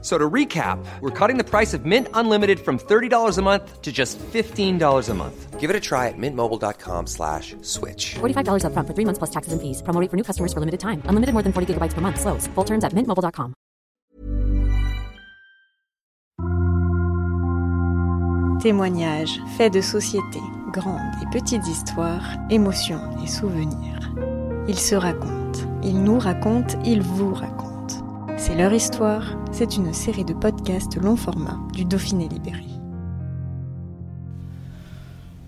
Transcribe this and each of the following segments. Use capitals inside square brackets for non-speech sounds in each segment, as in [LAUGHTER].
So to recap, we're cutting the price of Mint Unlimited from $30 a month to just $15 a month. Give it a try at mintmobile.com slash switch. $45 upfront for three months plus taxes and fees. Promo rate for new customers for limited time. Unlimited more than 40 gigabytes per month. Slows. Full terms at mintmobile.com. Témoignages, faits de société, grandes et petites histoires, émotions et souvenirs. Ils se racontent, ils nous racontent, ils vous racontent. C'est leur histoire, c'est une série de podcasts long format du Dauphiné Libéré.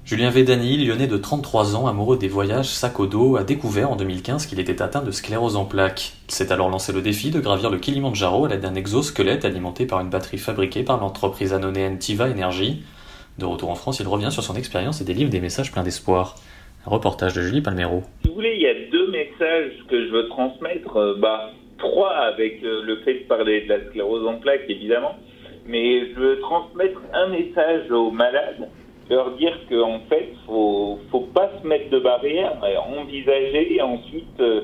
Julien Védani, lyonnais de 33 ans, amoureux des voyages sac au dos, a découvert en 2015 qu'il était atteint de sclérose en plaques. Il s'est alors lancé le défi de gravir le Kilimanjaro à l'aide d'un exosquelette alimenté par une batterie fabriquée par l'entreprise anonéenne Tiva Energy. De retour en France, il revient sur son expérience et délivre des messages pleins d'espoir. Un reportage de Julie Palmero. Si vous voulez, il y a deux messages que je veux transmettre. Euh, bah, trois avec euh, le fait de parler de la sclérose en plaques, évidemment. Mais je veux transmettre un message aux malades, leur dire qu'en fait, faut, faut pas se mettre de barrière, envisager et ensuite euh,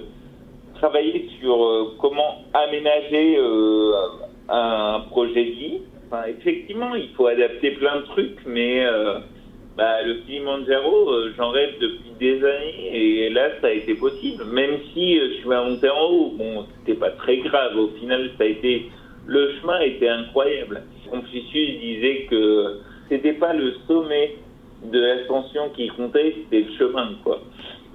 travailler sur euh, comment aménager un projet de vie. Enfin, effectivement, il faut adapter plein de trucs, mais bah, le Kilimanjaro, euh, j'en rêve depuis des années et là, ça a été possible. Même si euh, je suis monté en haut, bon, c'était pas très grave. Au final, ça a été, le chemin était incroyable. Confucius disait que c'était pas le sommet de l'ascension qui comptait, c'était le chemin, quoi.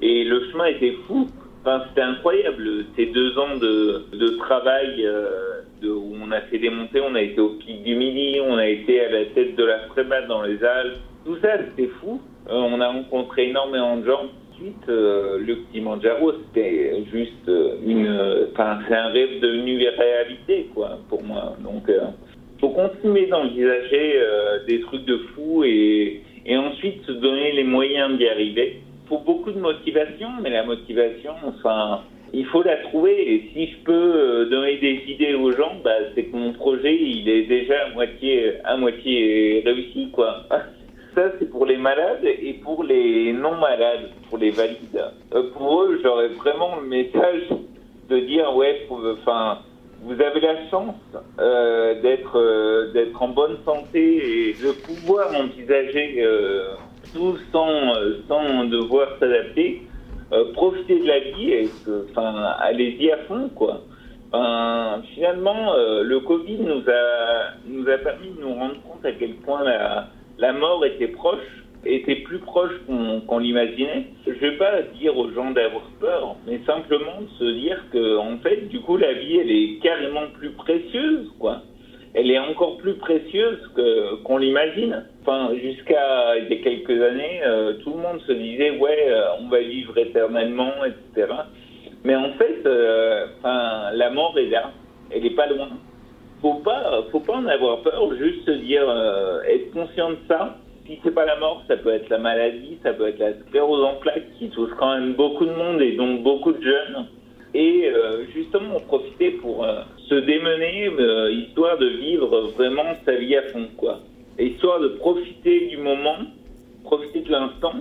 Et le chemin était fou. Enfin, c'était incroyable. Ces deux ans de, de travail euh, de, où on a fait des montées, on a été au pic du Midi, on a été à la tête de la Frébat dans les Alpes, tout ça, c'était fou. Euh, on a rencontré énormément de gens. Ensuite, euh, le Kilimanjaro, c'était juste euh, une. Enfin, c'est un rêve devenu réalité, quoi, pour moi. Donc, faut continuer d'envisager des trucs de fou et, et ensuite se donner les moyens d'y arriver. Il faut beaucoup de motivation, mais la motivation, enfin, il faut la trouver. Et si je peux donner des idées aux gens, bah, c'est que mon projet, il est déjà à moitié, à moitié réussi, quoi. [LAUGHS] Ça, c'est pour les malades et pour les non malades, pour les valides. Euh, pour eux, j'aurais vraiment le message de dire ouais, enfin, vous avez la chance euh, d'être euh, d'être en bonne santé et de pouvoir envisager tout sans sans devoir s'adapter. profitez de la vie et enfin, allez-y à fond quoi. finalement, le Covid nous a nous a permis de nous rendre compte à quel point la la mort était proche, était plus proche qu'on l'imaginait. Je ne vais pas dire aux gens d'avoir peur, mais simplement de se dire que, en fait, du coup, la vie, elle est carrément plus précieuse, quoi. Elle est encore plus précieuse qu'on l'imagine. Enfin, jusqu'à il y a quelques années, euh, tout le monde se disait, ouais, euh, on va vivre éternellement, etc. Mais en fait, euh, la mort est là, elle n'est pas loin faut pas, faut pas en avoir peur, juste se dire, euh, être conscient de ça. Si c'est pas la mort, ça peut être la maladie, ça peut être la sclérose en plaques qui touche quand même beaucoup de monde et donc beaucoup de jeunes. Et euh, justement, en profiter pour euh, se démener, histoire de vivre vraiment sa vie à fond, quoi. histoire de profiter du moment, profiter de l'instant.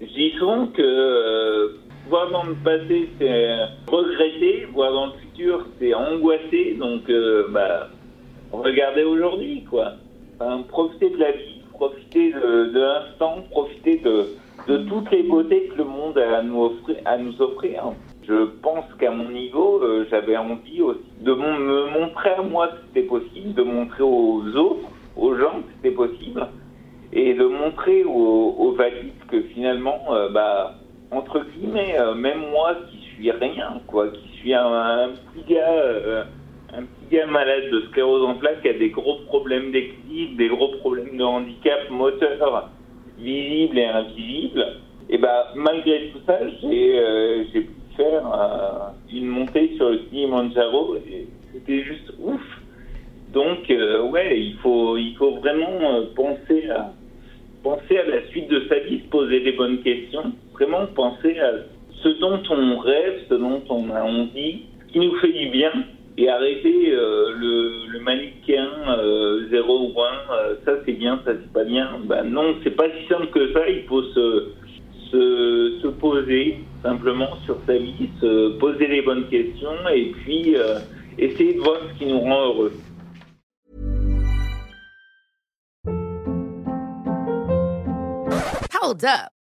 Je dis souvent que voir dans le passé, c'est regretter, voir dans le futur, c'est angoisser. Donc, euh, bah, regardez aujourd'hui, quoi. Profitez de la vie, profitez de, l'instant, profitez de, toutes les beautés que le monde a à nous offrir. Je pense qu'à mon niveau, euh, j'avais envie aussi de me montrer à moi que c'était possible, de montrer aux autres, aux gens que c'était possible, et de montrer aux, valides que finalement, euh, bah, entre guillemets, euh, même moi qui suis rien, quoi, qui suis un, petit gars, euh, un petit gars malade de sclérose en plaques qui a des gros problèmes d'équilibre, des gros problèmes de handicap moteur, visible et invisible. Et bah, malgré tout ça, j'ai euh, pu faire une montée sur le Kilimanjaro et c'était juste ouf. Donc, ouais, il faut, il faut vraiment penser à, penser à la suite de sa vie, se poser des bonnes questions, vraiment penser à ce dont on rêve, ce dont on a envie, ce qui nous fait du bien, et arrêter euh, le, le manichéen 0 ou 1, ça c'est bien, ça c'est pas bien. Ben non, c'est pas si simple que ça, il faut se, se, se poser simplement sur sa vie, se poser les bonnes questions et puis essayer de voir ce qui nous rend heureux. Hold up.